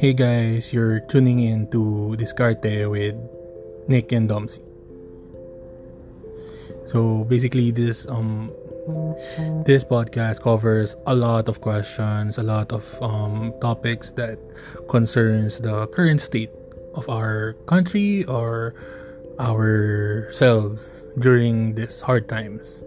Hey guys, you're tuning in to Diskarte with Nic and Domsi. So basically this um this podcast covers a lot of questions, a lot of um, topics that concerns the current state of our country or ourselves during these hard times.